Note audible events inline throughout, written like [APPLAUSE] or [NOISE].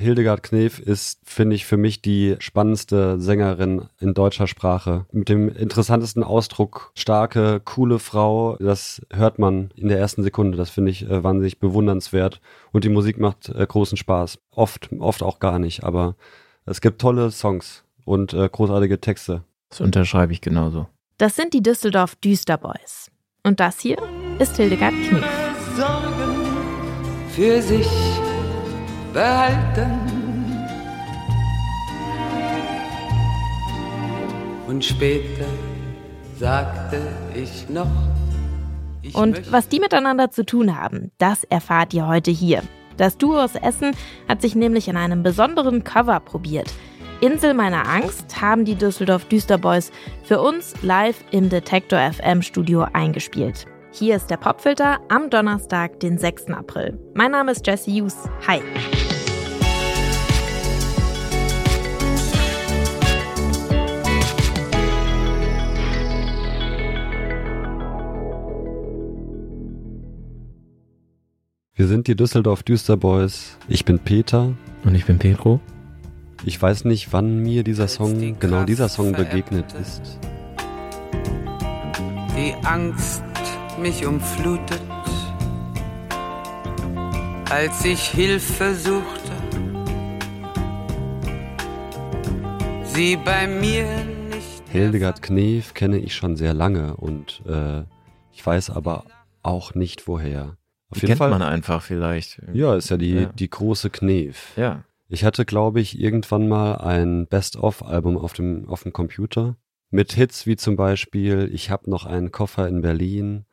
Hildegard Knef ist, finde ich, für mich die spannendste Sängerin in deutscher Sprache. Mit dem interessantesten Ausdruck, starke, coole Frau, das hört man in der ersten Sekunde. Das finde ich äh, wahnsinnig bewundernswert. Und die Musik macht äh, großen Spaß. Oft, oft auch gar nicht, aber es gibt tolle Songs und äh, großartige Texte. Das unterschreibe ich genauso. Das sind die Düsseldorf Düsterboys. Und das hier ist Hildegard Knef. Sorgen für sich behalten. Und später sagte ich noch. Ich Und was die miteinander zu tun haben, das erfahrt ihr heute hier. Das Duo aus Essen hat sich nämlich in einem besonderen Cover probiert. Insel meiner Angst haben die Düsseldorf Düsterboys für uns live im Detektor FM Studio eingespielt. Hier ist der Popfilter am Donnerstag, den 6. April. Mein Name ist Jesse Hughes. Hi. Wir sind die Düsseldorf Düsterboys. Ich bin Peter. Und ich bin Pedro. Ich weiß nicht, wann mir dieser Song, genau dieser Song begegnet ist. Die Angst mich umflutet, als ich Hilfe suchte, sie bei mir nicht. Hildegard Knef kenne ich schon sehr lange und äh, ich weiß aber auch nicht woher. Auf die jeden kennt Fall, man einfach vielleicht. Ja, ist ja die, ja. die große Knef. Ja. Ich hatte, glaube ich, irgendwann mal ein Best-of-Album auf dem, auf dem Computer mit Hits wie zum Beispiel Ich hab noch einen Koffer in Berlin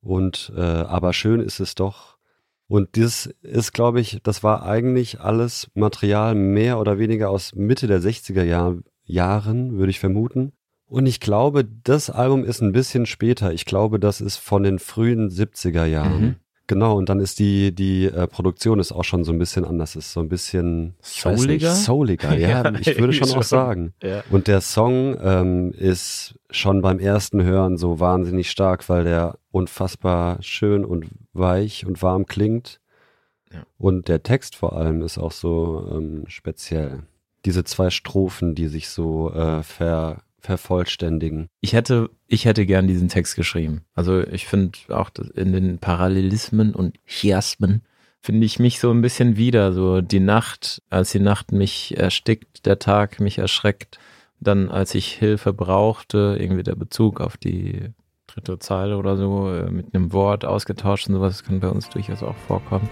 und äh, Aber schön ist es doch. Und dieses ist, glaube ich, das war eigentlich alles Material mehr oder weniger aus Mitte der 60er Jahr, Jahren, würde ich vermuten. Und ich glaube, das Album ist ein bisschen später. Ich glaube, das ist von den frühen 70er Jahren. Mhm. Genau, und dann ist die, die äh, Produktion ist auch schon so ein bisschen anders, ist so ein bisschen souliger. Nicht, souliger, [LAUGHS] ja, ich würde schon, schon. auch sagen. Ja. Und der Song ähm, ist schon beim ersten Hören so wahnsinnig stark, weil der unfassbar schön und weich und warm klingt. Ja. Und der Text vor allem ist auch so ähm, speziell. Diese zwei Strophen, die sich so äh, ver vervollständigen. Ich hätte, ich hätte gern diesen Text geschrieben. Also ich finde auch in den Parallelismen und Chiasmen finde ich mich so ein bisschen wieder. So die Nacht, als die Nacht mich erstickt, der Tag mich erschreckt. Dann, als ich Hilfe brauchte, irgendwie der Bezug auf die dritte Zeile oder so, äh, mit einem Wort ausgetauscht und sowas, kann bei uns durchaus auch vorkommen.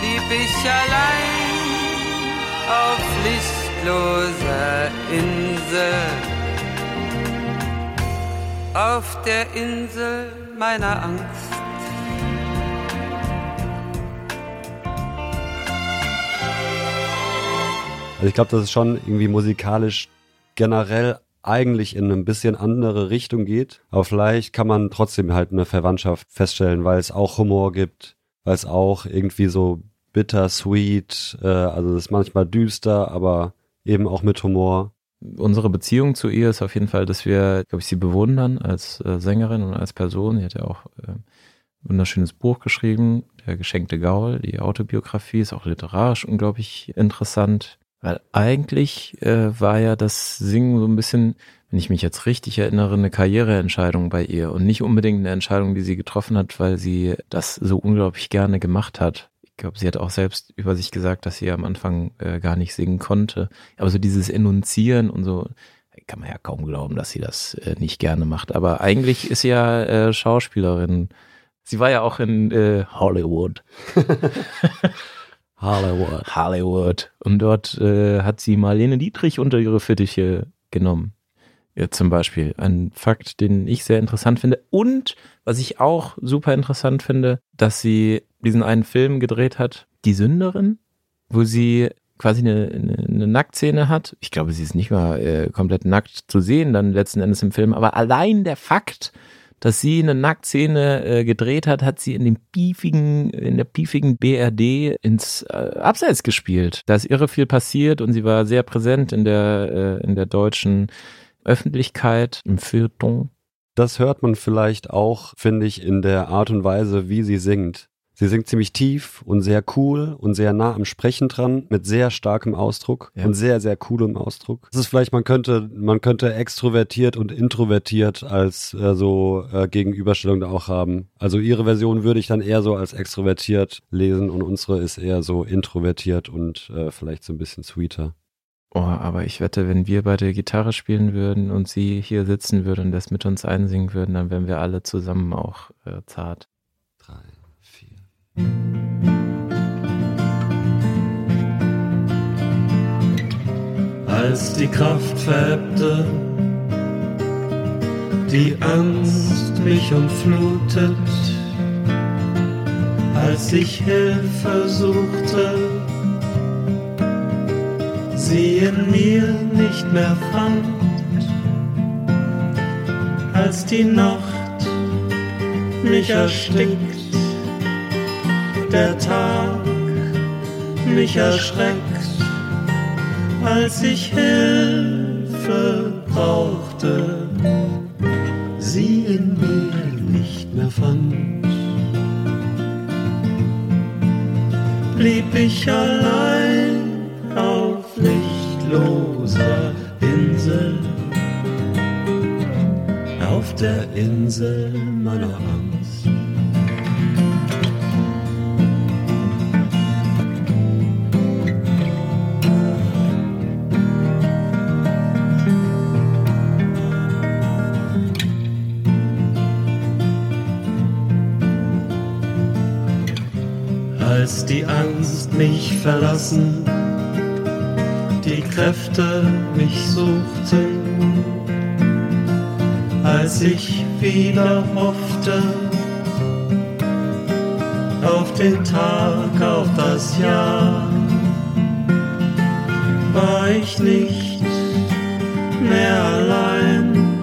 Blieb ich allein auf Licht lichtloser Insel. Auf der Insel meiner Angst. Also ich glaube, dass es schon irgendwie musikalisch generell eigentlich in eine bisschen andere Richtung geht. Aber vielleicht kann man trotzdem halt eine Verwandtschaft feststellen, weil es auch Humor gibt, weil es auch irgendwie so bittersweet, äh, also es ist manchmal düster, aber eben auch mit Humor. Unsere Beziehung zu ihr ist auf jeden Fall, dass wir, glaube ich, sie bewundern als äh, Sängerin und als Person. Sie hat ja auch äh, ein wunderschönes Buch geschrieben, Der geschenkte Gaul, die Autobiografie, ist auch literarisch unglaublich interessant. Weil eigentlich äh, war ja das Singen so ein bisschen, wenn ich mich jetzt richtig erinnere, eine Karriereentscheidung bei ihr und nicht unbedingt eine Entscheidung, die sie getroffen hat, weil sie das so unglaublich gerne gemacht hat glaube, sie hat auch selbst über sich gesagt, dass sie am Anfang äh, gar nicht singen konnte. Aber so dieses Enunzieren und so, kann man ja kaum glauben, dass sie das äh, nicht gerne macht. Aber eigentlich ist sie ja äh, Schauspielerin. Sie war ja auch in äh, Hollywood. [LAUGHS] Hollywood. Hollywood. Und dort äh, hat sie Marlene Dietrich unter ihre Fittiche genommen. Ja, zum Beispiel. Ein Fakt, den ich sehr interessant finde. Und was ich auch super interessant finde, dass sie diesen einen Film gedreht hat, Die Sünderin, wo sie quasi eine, eine, eine Nacktszene hat. Ich glaube, sie ist nicht mal äh, komplett nackt zu sehen, dann letzten Endes im Film. Aber allein der Fakt, dass sie eine Nacktszene äh, gedreht hat, hat sie in dem piefigen, in der piefigen BRD ins äh, Abseits gespielt. Da ist irre viel passiert und sie war sehr präsent in der, äh, in der deutschen Öffentlichkeit, im Feuilleton. Das hört man vielleicht auch, finde ich, in der Art und Weise, wie sie singt. Sie singt ziemlich tief und sehr cool und sehr nah am Sprechen dran, mit sehr starkem Ausdruck Ja. und sehr, sehr coolem Ausdruck. Das ist vielleicht, man könnte, man könnte extrovertiert und introvertiert als äh, so äh, Gegenüberstellung da auch haben. Also ihre Version würde ich dann eher so als extrovertiert lesen und unsere ist eher so introvertiert und äh, vielleicht so ein bisschen sweeter. Oh, aber ich wette, wenn wir beide Gitarre spielen würden und sie hier sitzen würde und das mit uns einsingen würden, dann wären wir alle zusammen auch äh, zart. Als die Kraft verebbte, die Angst mich umflutet, als ich Hilfe suchte, sie in mir nicht mehr fand, als die Nacht mich erstickt, der Tag mich erschreckt als ich Hilfe brauchte, sie in mir nicht mehr fand. Blieb ich allein auf lichtloser Insel, auf der Insel meiner Angst. Als die Angst mich verlassen, die Kräfte mich suchten, als ich wieder hoffte auf den Tag, auf das Jahr, war ich nicht mehr allein.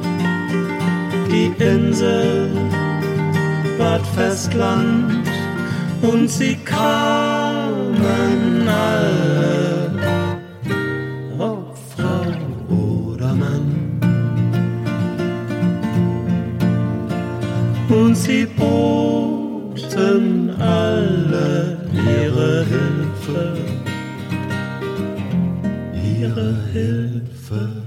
Die Insel ward Festland und sie kamen alle, ob Frau oder Mann. Und sie boten alle ihre Hilfe, ihre Hilfe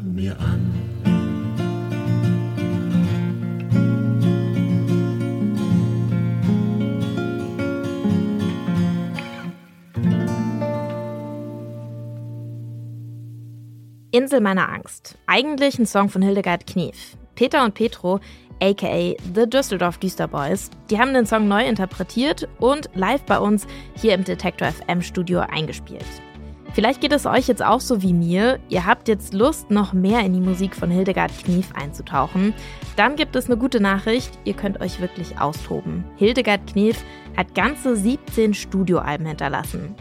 Insel meiner Angst. Eigentlich ein Song von Hildegard Knef. Peter und Petro, aka The Düsseldorf Düsterboys, die haben den Song neu interpretiert und live bei uns hier im Detektor FM Studio eingespielt. Vielleicht geht es euch jetzt auch so wie mir. Ihr habt jetzt Lust, noch mehr in die Musik von Hildegard Knief einzutauchen. Dann gibt es eine gute Nachricht. Ihr könnt euch wirklich austoben. Hildegard Knief hat ganze 17 Studioalben hinterlassen.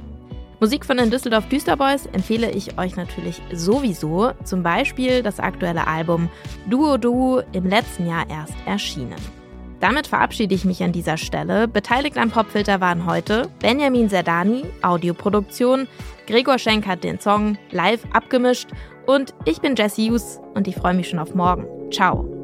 Musik von den Düsseldorf Düsterboys empfehle ich euch natürlich sowieso. Zum Beispiel das aktuelle Album Duo Duo im letzten Jahr erst erschienen. Damit verabschiede ich mich an dieser Stelle. Beteiligt am Popfilter waren heute Benjamin Zerdani, Audioproduktion, Gregor Schenk hat den Song live abgemischt und ich bin Jesse Hughes und ich freue mich schon auf morgen. Ciao.